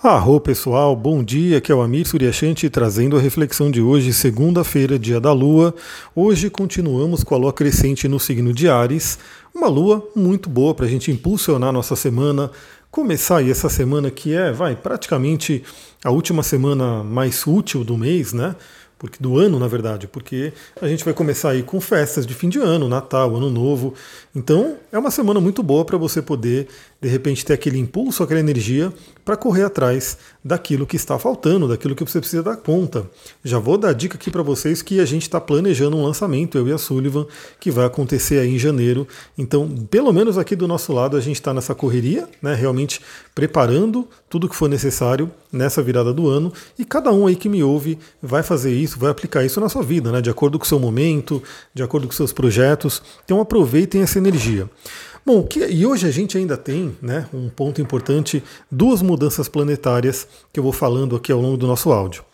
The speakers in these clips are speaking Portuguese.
Arro pessoal, bom dia, aqui é o Amir Suryashanti trazendo a reflexão de hoje, segunda-feira, dia da Lua. Hoje continuamos com a Lua crescente no signo de Ares, uma Lua muito boa para a gente impulsionar nossa semana, começar aí essa semana que é, vai, praticamente a última semana mais útil do mês, né? Porque do ano, na verdade, porque a gente vai começar aí com festas de fim de ano, Natal, Ano Novo. Então, é uma semana muito boa para você poder, de repente, ter aquele impulso, aquela energia para correr atrás daquilo que está faltando, daquilo que você precisa dar conta. Já vou dar dica aqui para vocês que a gente está planejando um lançamento, eu e a Sullivan, que vai acontecer aí em janeiro. Então, pelo menos aqui do nosso lado, a gente está nessa correria, né, realmente preparando tudo que for necessário nessa virada do ano. E cada um aí que me ouve vai fazer isso, vai aplicar isso na sua vida, né, de acordo com o seu momento, de acordo com seus projetos. Então, aproveitem essa energia. Bom, que, e hoje a gente ainda tem né, um ponto importante, duas mudanças planetárias que eu vou falando aqui ao longo do nosso áudio.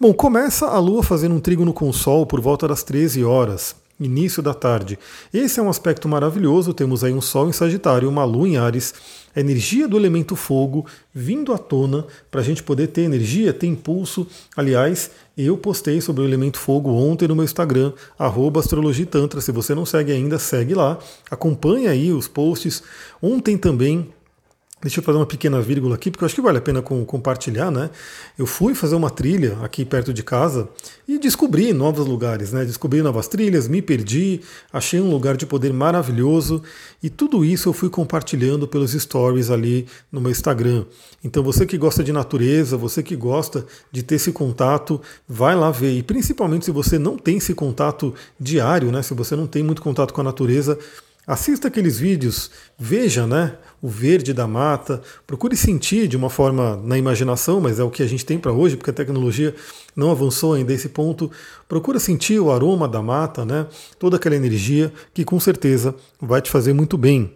Bom, começa a Lua fazendo um trígono com o Sol por volta das 13 horas início da tarde. Esse é um aspecto maravilhoso, temos aí um Sol em Sagitário, uma Lua em Ares, a energia do elemento fogo vindo à tona para a gente poder ter energia, ter impulso. Aliás, eu postei sobre o elemento fogo ontem no meu Instagram, astrologitantra. Se você não segue ainda, segue lá. Acompanha aí os posts. Ontem também Deixa eu fazer uma pequena vírgula aqui, porque eu acho que vale a pena com, compartilhar, né? Eu fui fazer uma trilha aqui perto de casa e descobri novos lugares, né? Descobri novas trilhas, me perdi, achei um lugar de poder maravilhoso e tudo isso eu fui compartilhando pelos stories ali no meu Instagram. Então você que gosta de natureza, você que gosta de ter esse contato, vai lá ver. E principalmente se você não tem esse contato diário, né? Se você não tem muito contato com a natureza, Assista aqueles vídeos, veja né, o verde da mata, procure sentir de uma forma na imaginação, mas é o que a gente tem para hoje, porque a tecnologia não avançou ainda esse ponto. Procura sentir o aroma da mata, né, toda aquela energia que com certeza vai te fazer muito bem.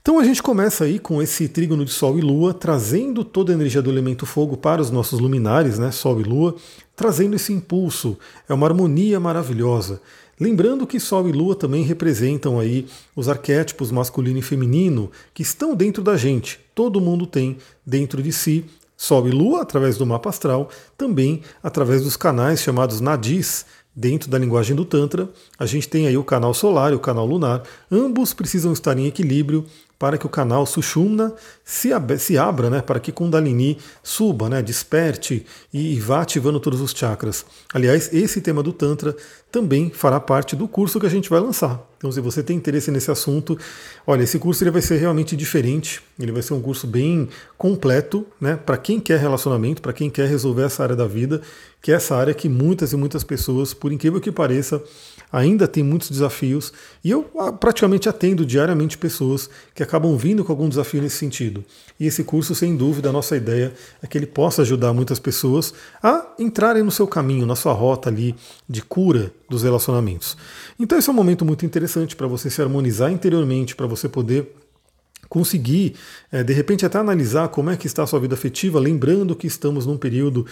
Então a gente começa aí com esse trígono de Sol e Lua, trazendo toda a energia do elemento fogo para os nossos luminares, né, Sol e Lua, trazendo esse impulso. É uma harmonia maravilhosa. Lembrando que Sol e Lua também representam aí os arquétipos masculino e feminino que estão dentro da gente. Todo mundo tem dentro de si Sol e Lua através do mapa astral, também através dos canais chamados nadis, dentro da linguagem do Tantra. A gente tem aí o canal solar e o canal lunar. Ambos precisam estar em equilíbrio para que o canal Sushumna se, ab se abra, né, para que Kundalini suba, né, desperte e vá ativando todos os chakras. Aliás, esse tema do Tantra também fará parte do curso que a gente vai lançar. Então, se você tem interesse nesse assunto, olha, esse curso ele vai ser realmente diferente. Ele vai ser um curso bem completo, né, para quem quer relacionamento, para quem quer resolver essa área da vida, que é essa área que muitas e muitas pessoas, por incrível que pareça, ainda tem muitos desafios e eu ah, praticamente atendo diariamente pessoas que acabam vindo com algum desafio nesse sentido. E esse curso, sem dúvida, a nossa ideia é que ele possa ajudar muitas pessoas a entrarem no seu caminho, na sua rota ali de cura dos relacionamentos. Então, esse é um momento muito interessante para você se harmonizar interiormente, para você poder conseguir, é, de repente, até analisar como é que está a sua vida afetiva, lembrando que estamos num período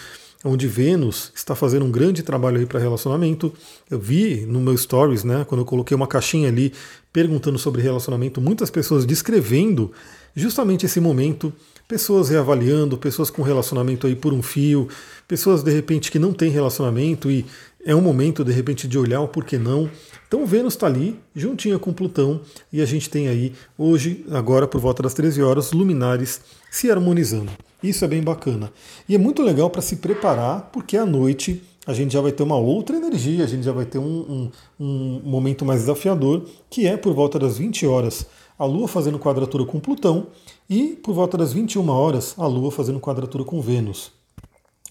onde Vênus está fazendo um grande trabalho aí para relacionamento. Eu vi no meu stories, né, quando eu coloquei uma caixinha ali perguntando sobre relacionamento, muitas pessoas descrevendo justamente esse momento, pessoas reavaliando, pessoas com relacionamento aí por um fio, pessoas de repente que não têm relacionamento e é um momento de repente de olhar o porquê não. Então Vênus está ali, juntinha com Plutão, e a gente tem aí hoje, agora por volta das 13 horas, luminares se harmonizando. Isso é bem bacana. E é muito legal para se preparar, porque à noite a gente já vai ter uma outra energia, a gente já vai ter um, um, um momento mais desafiador, que é por volta das 20 horas a Lua fazendo quadratura com Plutão e por volta das 21 horas a Lua fazendo quadratura com Vênus.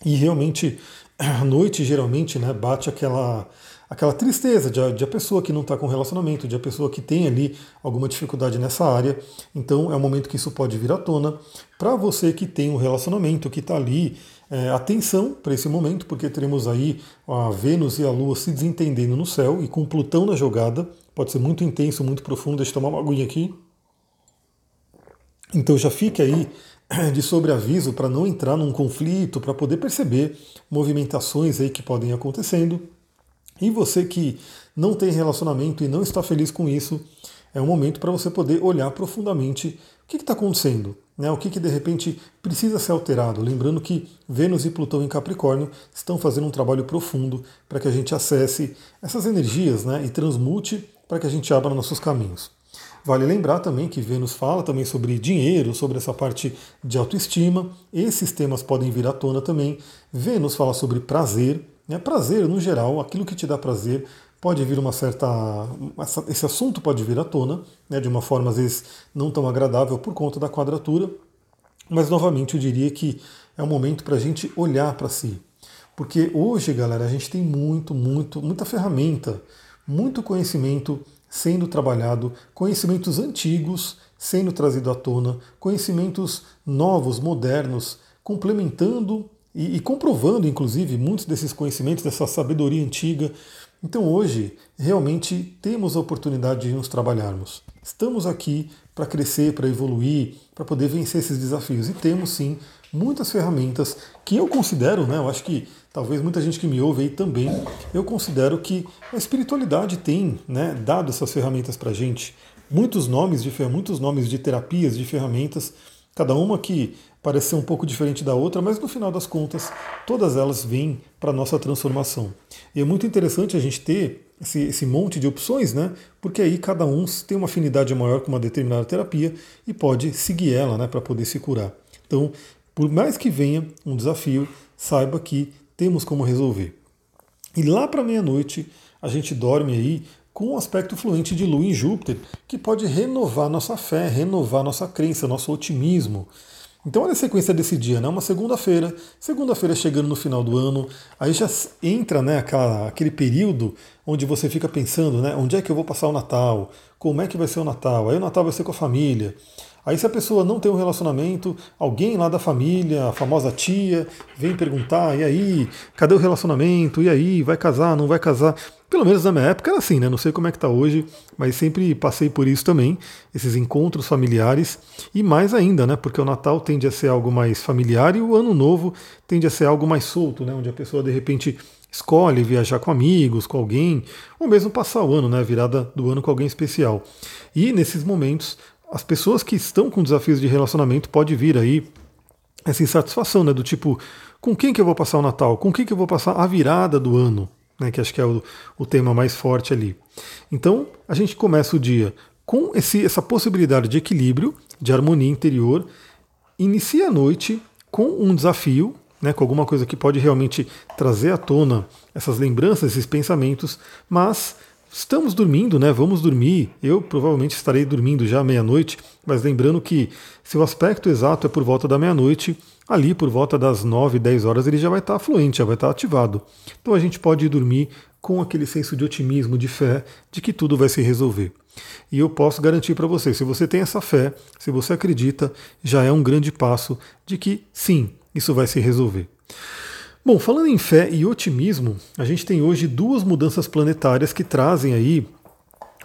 E realmente à noite geralmente né, bate aquela aquela tristeza de a, de a pessoa que não está com relacionamento, de a pessoa que tem ali alguma dificuldade nessa área. Então é um momento que isso pode vir à tona. Para você que tem um relacionamento, que está ali, é, atenção para esse momento, porque teremos aí a Vênus e a Lua se desentendendo no céu e com Plutão na jogada. Pode ser muito intenso, muito profundo. Deixa eu tomar uma aguinha aqui. Então já fique aí de sobreaviso para não entrar num conflito, para poder perceber movimentações aí que podem acontecendo. E você que não tem relacionamento e não está feliz com isso, é um momento para você poder olhar profundamente o que está acontecendo. né? O que, que de repente precisa ser alterado? Lembrando que Vênus e Plutão em Capricórnio estão fazendo um trabalho profundo para que a gente acesse essas energias né? e transmute para que a gente abra nossos caminhos. Vale lembrar também que Vênus fala também sobre dinheiro, sobre essa parte de autoestima. Esses temas podem vir à tona também. Vênus fala sobre prazer. Né? Prazer, no geral, aquilo que te dá prazer, pode vir uma certa. Esse assunto pode vir à tona, né, de uma forma às vezes não tão agradável por conta da quadratura, mas novamente eu diria que é um momento para a gente olhar para si. Porque hoje, galera, a gente tem muito, muito, muita ferramenta, muito conhecimento sendo trabalhado, conhecimentos antigos sendo trazido à tona, conhecimentos novos, modernos, complementando e, e comprovando, inclusive, muitos desses conhecimentos, dessa sabedoria antiga, então hoje realmente temos a oportunidade de nos trabalharmos. Estamos aqui para crescer, para evoluir, para poder vencer esses desafios. E temos sim muitas ferramentas que eu considero, né? Eu acho que talvez muita gente que me ouve aí também, eu considero que a espiritualidade tem né, dado essas ferramentas para gente. Muitos nomes de muitos nomes de terapias, de ferramentas, cada uma que parece ser um pouco diferente da outra, mas no final das contas, todas elas vêm para a nossa transformação. E é muito interessante a gente ter esse, esse, monte de opções, né? Porque aí cada um tem uma afinidade maior com uma determinada terapia e pode seguir ela, né, para poder se curar. Então, por mais que venha um desafio, saiba que temos como resolver. E lá para meia-noite, a gente dorme aí com um aspecto fluente de Lua em Júpiter, que pode renovar nossa fé, renovar nossa crença, nosso otimismo. Então olha a sequência desse dia, né? Uma segunda-feira, segunda-feira chegando no final do ano, aí já entra né, aquela, aquele período onde você fica pensando, né? Onde é que eu vou passar o Natal? Como é que vai ser o Natal? Aí o Natal vai ser com a família. Aí se a pessoa não tem um relacionamento, alguém lá da família, a famosa tia, vem perguntar, e aí, cadê o relacionamento? E aí, vai casar, não vai casar? Pelo menos na minha época era assim, né? Não sei como é que tá hoje, mas sempre passei por isso também, esses encontros familiares, e mais ainda, né? Porque o Natal tende a ser algo mais familiar e o Ano Novo tende a ser algo mais solto, né? Onde a pessoa de repente escolhe viajar com amigos, com alguém, ou mesmo passar o ano, né? Virada do ano com alguém especial. E nesses momentos as pessoas que estão com desafios de relacionamento pode vir aí essa insatisfação, né? Do tipo, com quem que eu vou passar o Natal? Com quem que eu vou passar a virada do ano? Né, que acho que é o, o tema mais forte ali. Então, a gente começa o dia com esse, essa possibilidade de equilíbrio, de harmonia interior, inicia a noite com um desafio, né, com alguma coisa que pode realmente trazer à tona essas lembranças, esses pensamentos, mas Estamos dormindo, né? Vamos dormir. Eu provavelmente estarei dormindo já meia-noite, mas lembrando que se o aspecto exato é por volta da meia-noite, ali por volta das 9, 10 horas ele já vai estar fluente, já vai estar ativado. Então a gente pode dormir com aquele senso de otimismo, de fé, de que tudo vai se resolver. E eu posso garantir para você, se você tem essa fé, se você acredita, já é um grande passo de que sim, isso vai se resolver. Bom, falando em fé e otimismo, a gente tem hoje duas mudanças planetárias que trazem aí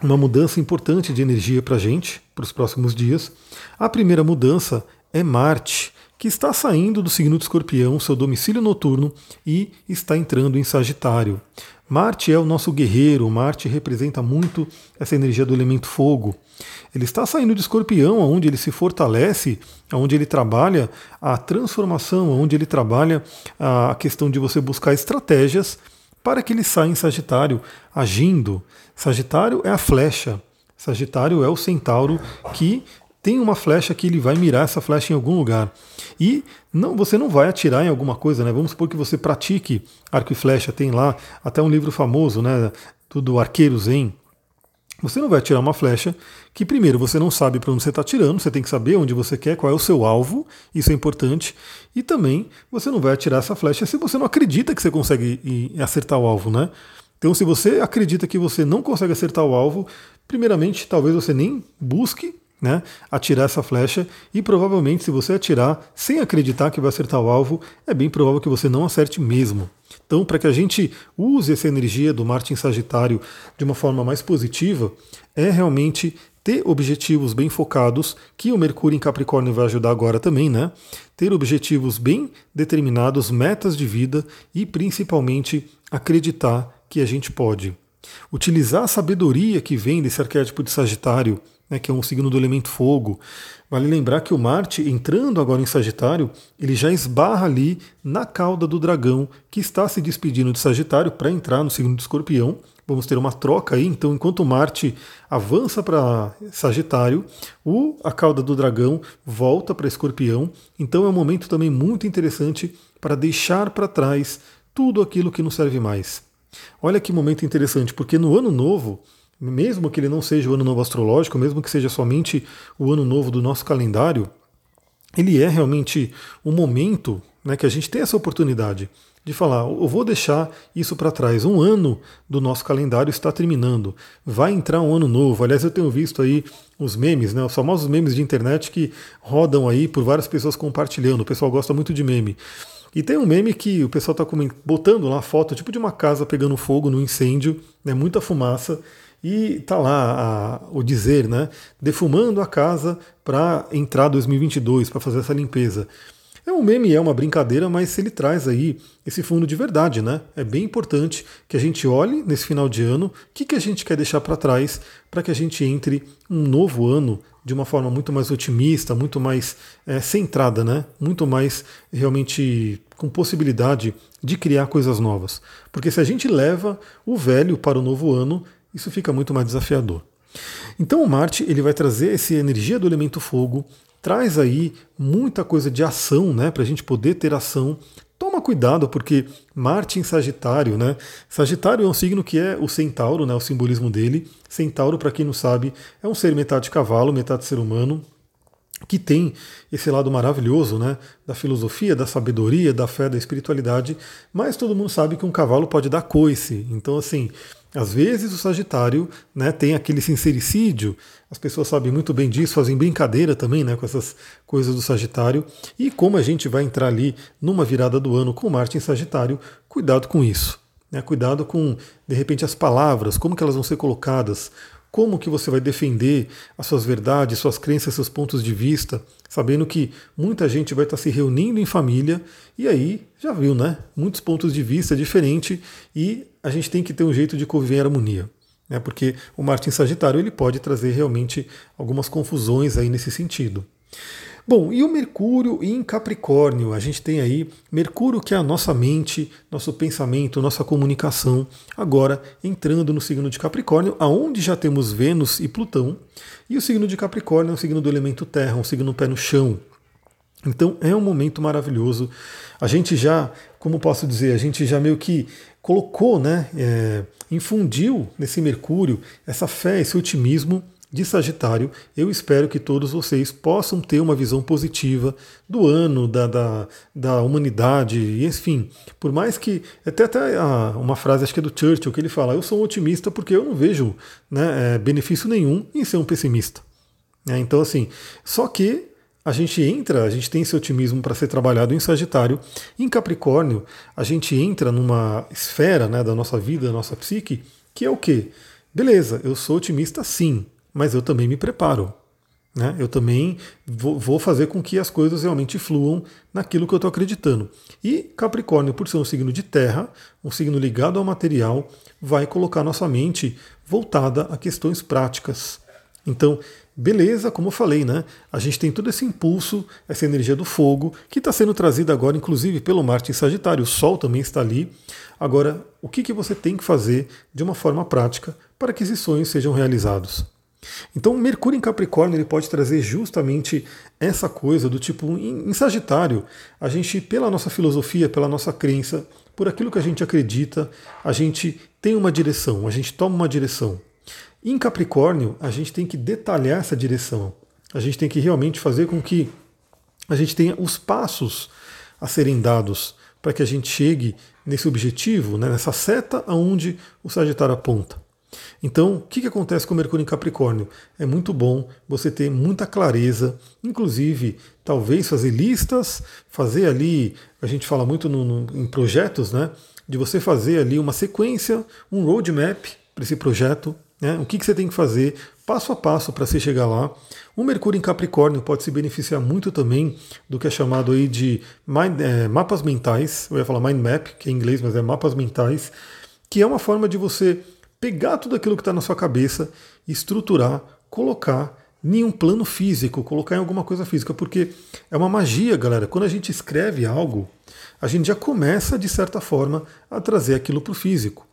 uma mudança importante de energia para a gente, para os próximos dias. A primeira mudança é Marte, que está saindo do signo de Escorpião, seu domicílio noturno, e está entrando em Sagitário. Marte é o nosso guerreiro, Marte representa muito essa energia do elemento fogo. Ele está saindo de escorpião, onde ele se fortalece, onde ele trabalha a transformação, onde ele trabalha a questão de você buscar estratégias para que ele saia em Sagitário agindo. Sagitário é a flecha. Sagitário é o centauro que tem uma flecha que ele vai mirar essa flecha em algum lugar. E não, você não vai atirar em alguma coisa, né? Vamos supor que você pratique arco e flecha, tem lá até um livro famoso, né, do, arqueiro Zen, você não vai atirar uma flecha que, primeiro, você não sabe para onde você está atirando, você tem que saber onde você quer, qual é o seu alvo, isso é importante. E também você não vai atirar essa flecha se você não acredita que você consegue acertar o alvo, né? Então, se você acredita que você não consegue acertar o alvo, primeiramente, talvez você nem busque né, atirar essa flecha e provavelmente se você atirar sem acreditar que vai acertar o alvo, é bem provável que você não acerte mesmo. Então, para que a gente use essa energia do Marte em Sagitário de uma forma mais positiva, é realmente ter objetivos bem focados, que o Mercúrio em Capricórnio vai ajudar agora também, né? Ter objetivos bem determinados, metas de vida e principalmente acreditar que a gente pode. Utilizar a sabedoria que vem desse arquétipo de Sagitário né, que é um signo do elemento fogo, Vale lembrar que o Marte, entrando agora em Sagitário, ele já esbarra ali na cauda do dragão que está se despedindo de Sagitário para entrar no signo de Escorpião. Vamos ter uma troca aí, então enquanto Marte avança para Sagitário, o, a cauda do dragão volta para Escorpião. Então é um momento também muito interessante para deixar para trás tudo aquilo que não serve mais. Olha que momento interessante, porque no ano novo mesmo que ele não seja o ano novo astrológico, mesmo que seja somente o ano novo do nosso calendário, ele é realmente um momento né, que a gente tem essa oportunidade de falar, eu vou deixar isso para trás. Um ano do nosso calendário está terminando. Vai entrar um ano novo. Aliás, eu tenho visto aí os memes, né, os famosos memes de internet que rodam aí por várias pessoas compartilhando. O pessoal gosta muito de meme. E tem um meme que o pessoal está botando lá foto, tipo de uma casa pegando fogo no incêndio, né, muita fumaça, e tá lá a, o dizer, né? Defumando a casa para entrar 2022, para fazer essa limpeza. É um meme, é uma brincadeira, mas ele traz aí esse fundo de verdade, né? É bem importante que a gente olhe nesse final de ano o que, que a gente quer deixar para trás para que a gente entre um novo ano de uma forma muito mais otimista, muito mais é, centrada, né? Muito mais realmente com possibilidade de criar coisas novas. Porque se a gente leva o velho para o novo ano, isso fica muito mais desafiador. Então o Marte ele vai trazer essa energia do elemento fogo, traz aí muita coisa de ação, né, para a gente poder ter ação. Toma cuidado, porque Marte em Sagitário, né? Sagitário é um signo que é o centauro, né? O simbolismo dele. Centauro, para quem não sabe, é um ser metade cavalo, metade ser humano, que tem esse lado maravilhoso, né? Da filosofia, da sabedoria, da fé, da espiritualidade. Mas todo mundo sabe que um cavalo pode dar coice. Então, assim, às vezes o Sagitário né, tem aquele sincericídio, as pessoas sabem muito bem disso, fazem brincadeira também né, com essas coisas do Sagitário. E como a gente vai entrar ali numa virada do ano com Marte em Sagitário, cuidado com isso. Né, cuidado com, de repente, as palavras, como que elas vão ser colocadas, como que você vai defender as suas verdades, suas crenças, seus pontos de vista, sabendo que muita gente vai estar se reunindo em família e aí já viu, né? Muitos pontos de vista diferentes e a gente tem que ter um jeito de conviver em harmonia. Né? Porque o Marte em Sagitário ele pode trazer realmente algumas confusões aí nesse sentido. Bom, e o Mercúrio em Capricórnio? A gente tem aí Mercúrio, que é a nossa mente, nosso pensamento, nossa comunicação, agora entrando no signo de Capricórnio, aonde já temos Vênus e Plutão. E o signo de Capricórnio é um signo do elemento terra, um signo pé no chão. Então é um momento maravilhoso. A gente já, como posso dizer, a gente já meio que colocou, né, é, infundiu nesse Mercúrio essa fé, esse otimismo de Sagitário, eu espero que todos vocês possam ter uma visão positiva do ano, da, da, da humanidade, enfim, por mais que. Até, até uma frase, acho que é do Churchill, que ele fala: Eu sou um otimista porque eu não vejo né, é, benefício nenhum em ser um pessimista. É, então, assim, só que a gente entra, a gente tem esse otimismo para ser trabalhado em Sagitário. Em Capricórnio, a gente entra numa esfera né, da nossa vida, da nossa psique, que é o quê? Beleza, eu sou otimista sim, mas eu também me preparo. Né? Eu também vou fazer com que as coisas realmente fluam naquilo que eu estou acreditando. E Capricórnio, por ser um signo de terra, um signo ligado ao material, vai colocar nossa mente voltada a questões práticas. Então, beleza, como eu falei, né? A gente tem todo esse impulso, essa energia do fogo, que está sendo trazida agora, inclusive, pelo Marte em Sagitário. O Sol também está ali. Agora, o que, que você tem que fazer de uma forma prática para que esses sonhos sejam realizados? Então, Mercúrio em Capricórnio ele pode trazer justamente essa coisa do tipo em, Sagitário, a gente, pela nossa filosofia, pela nossa crença, por aquilo que a gente acredita, a gente tem uma direção, a gente toma uma direção. Em Capricórnio, a gente tem que detalhar essa direção. A gente tem que realmente fazer com que a gente tenha os passos a serem dados para que a gente chegue nesse objetivo, né, nessa seta aonde o Sagitário aponta. Então, o que, que acontece com Mercúrio em Capricórnio? É muito bom você ter muita clareza, inclusive, talvez fazer listas, fazer ali, a gente fala muito no, no, em projetos, né? De você fazer ali uma sequência, um roadmap para esse projeto, né? O que, que você tem que fazer passo a passo para você chegar lá. O Mercúrio em Capricórnio pode se beneficiar muito também do que é chamado aí de mind, é, mapas mentais. Eu ia falar mind map, que é em inglês, mas é mapas mentais, que é uma forma de você pegar tudo aquilo que está na sua cabeça, estruturar, colocar em um plano físico, colocar em alguma coisa física, porque é uma magia, galera. Quando a gente escreve algo, a gente já começa, de certa forma, a trazer aquilo para o físico.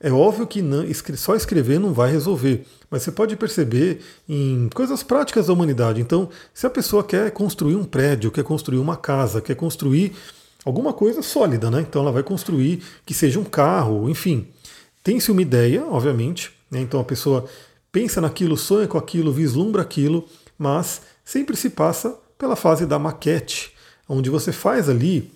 É óbvio que não, só escrever não vai resolver, mas você pode perceber em coisas práticas da humanidade. Então, se a pessoa quer construir um prédio, quer construir uma casa, quer construir alguma coisa sólida, né? Então ela vai construir que seja um carro, enfim. Tem-se uma ideia, obviamente, né? então a pessoa pensa naquilo, sonha com aquilo, vislumbra aquilo, mas sempre se passa pela fase da maquete, onde você faz ali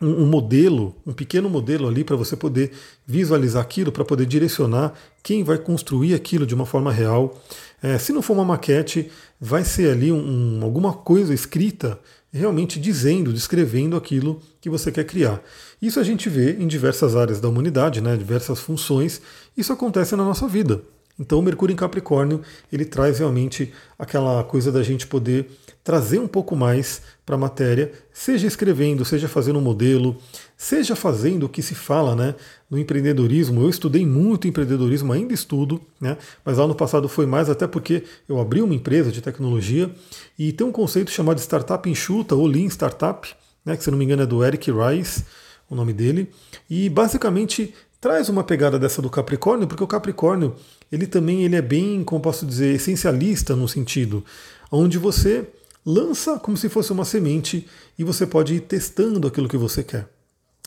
um, um modelo, um pequeno modelo ali para você poder visualizar aquilo, para poder direcionar quem vai construir aquilo de uma forma real. É, se não for uma maquete, vai ser ali um, um, alguma coisa escrita realmente dizendo, descrevendo aquilo que você quer criar. Isso a gente vê em diversas áreas da humanidade, né, diversas funções. Isso acontece na nossa vida. Então o Mercúrio em Capricórnio ele traz realmente aquela coisa da gente poder trazer um pouco mais para a matéria, seja escrevendo, seja fazendo um modelo, seja fazendo o que se fala né, no empreendedorismo. Eu estudei muito empreendedorismo, ainda estudo, né, mas lá no passado foi mais até porque eu abri uma empresa de tecnologia e tem um conceito chamado startup enxuta ou Lean Startup, né, que se não me engano é do Eric Rice, o nome dele, e basicamente traz uma pegada dessa do Capricórnio, porque o Capricórnio ele também ele é bem, como posso dizer, essencialista no sentido, onde você lança como se fosse uma semente e você pode ir testando aquilo que você quer.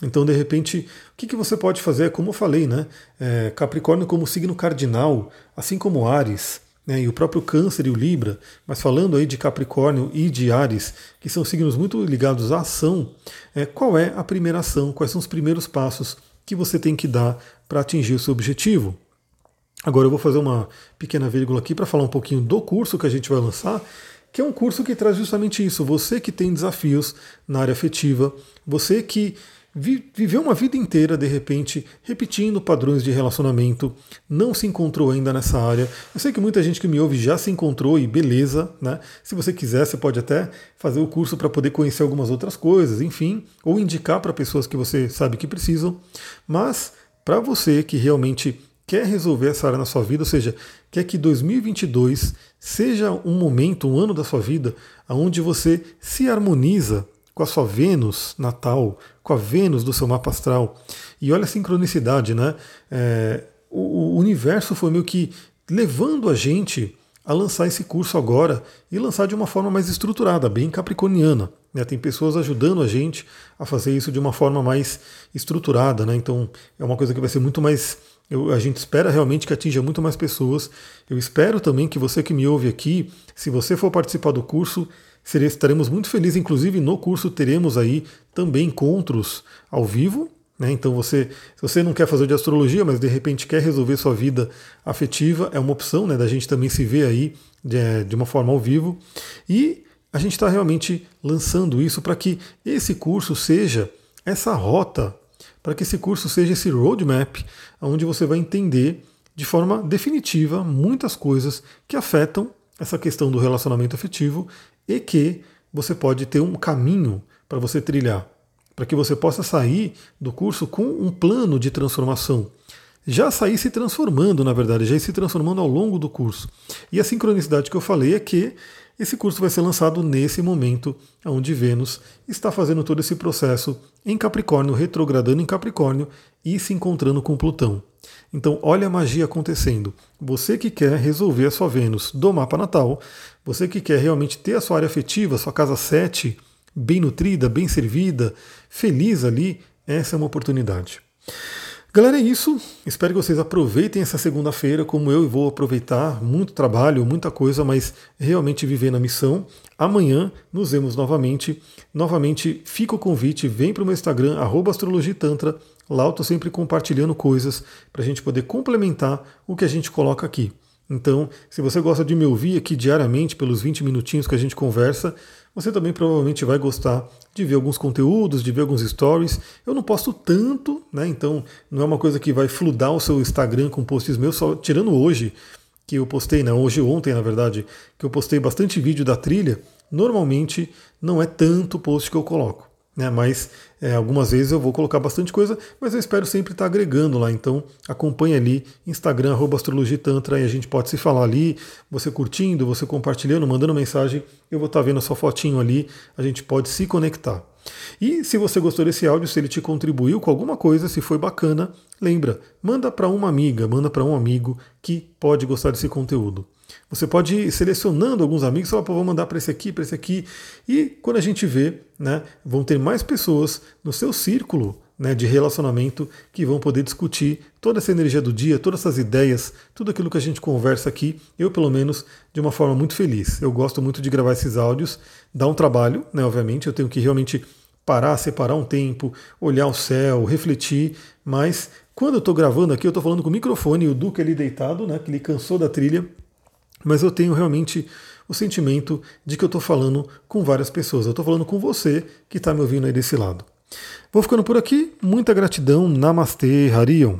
Então, de repente, o que, que você pode fazer? Como eu falei, né? É, Capricórnio como signo cardinal, assim como Ares, né, e o próprio Câncer e o Libra, mas falando aí de Capricórnio e de Ares, que são signos muito ligados à ação, é, qual é a primeira ação, quais são os primeiros passos que você tem que dar para atingir o seu objetivo? Agora eu vou fazer uma pequena vírgula aqui para falar um pouquinho do curso que a gente vai lançar, que é um curso que traz justamente isso. Você que tem desafios na área afetiva, você que viveu uma vida inteira, de repente, repetindo padrões de relacionamento, não se encontrou ainda nessa área. Eu sei que muita gente que me ouve já se encontrou e beleza, né? Se você quiser, você pode até fazer o curso para poder conhecer algumas outras coisas, enfim, ou indicar para pessoas que você sabe que precisam. Mas para você que realmente quer resolver essa área na sua vida, ou seja, quer que 2022 seja um momento, um ano da sua vida, onde você se harmoniza com a sua Vênus natal, com a Vênus do seu mapa astral. E olha a sincronicidade, né? É, o, o universo foi meio que levando a gente a lançar esse curso agora e lançar de uma forma mais estruturada, bem capricorniana. Né? Tem pessoas ajudando a gente a fazer isso de uma forma mais estruturada, né? Então é uma coisa que vai ser muito mais eu, a gente espera realmente que atinja muito mais pessoas. Eu espero também que você que me ouve aqui, se você for participar do curso, estaremos muito felizes. Inclusive, no curso teremos aí também encontros ao vivo. Né? Então, você, se você não quer fazer de astrologia, mas de repente quer resolver sua vida afetiva, é uma opção né, da gente também se ver aí de, de uma forma ao vivo. E a gente está realmente lançando isso para que esse curso seja essa rota para que esse curso seja esse roadmap, onde você vai entender de forma definitiva muitas coisas que afetam essa questão do relacionamento afetivo e que você pode ter um caminho para você trilhar, para que você possa sair do curso com um plano de transformação. Já sair se transformando, na verdade, já ir se transformando ao longo do curso. E a sincronicidade que eu falei é que esse curso vai ser lançado nesse momento onde Vênus está fazendo todo esse processo em Capricórnio, retrogradando em Capricórnio e se encontrando com Plutão. Então, olha a magia acontecendo. Você que quer resolver a sua Vênus do mapa natal, você que quer realmente ter a sua área afetiva, sua casa 7, bem nutrida, bem servida, feliz ali, essa é uma oportunidade. Galera, é isso. Espero que vocês aproveitem essa segunda-feira, como eu vou aproveitar. Muito trabalho, muita coisa, mas realmente viver na missão. Amanhã nos vemos novamente. Novamente, fica o convite, vem para o meu Instagram, astrologitantra. Lá eu estou sempre compartilhando coisas para a gente poder complementar o que a gente coloca aqui. Então, se você gosta de me ouvir aqui diariamente, pelos 20 minutinhos que a gente conversa, você também provavelmente vai gostar de ver alguns conteúdos, de ver alguns stories. Eu não posto tanto, né? Então não é uma coisa que vai fludar o seu Instagram com posts meus, só tirando hoje que eu postei, né? Hoje ontem, na verdade, que eu postei bastante vídeo da trilha. Normalmente não é tanto post que eu coloco. Né? Mas é, algumas vezes eu vou colocar bastante coisa, mas eu espero sempre estar agregando lá. Então acompanhe ali, Instagram, arroba Astrologia Tantra, e a gente pode se falar ali, você curtindo, você compartilhando, mandando mensagem, eu vou estar vendo a sua fotinho ali, a gente pode se conectar. E se você gostou desse áudio, se ele te contribuiu com alguma coisa, se foi bacana, lembra, manda para uma amiga, manda para um amigo que pode gostar desse conteúdo. Você pode ir selecionando alguns amigos, falar, pô, vou mandar para esse aqui, para esse aqui. E quando a gente vê, né, vão ter mais pessoas no seu círculo né, de relacionamento que vão poder discutir toda essa energia do dia, todas essas ideias, tudo aquilo que a gente conversa aqui, eu pelo menos, de uma forma muito feliz. Eu gosto muito de gravar esses áudios, dá um trabalho, né, obviamente, eu tenho que realmente parar, separar um tempo, olhar o céu, refletir, mas quando eu estou gravando aqui, eu estou falando com o microfone, o Duque ali deitado, né, que ele cansou da trilha, mas eu tenho realmente o sentimento de que eu estou falando com várias pessoas. Eu estou falando com você que está me ouvindo aí desse lado. Vou ficando por aqui. Muita gratidão. Namastê, Harion.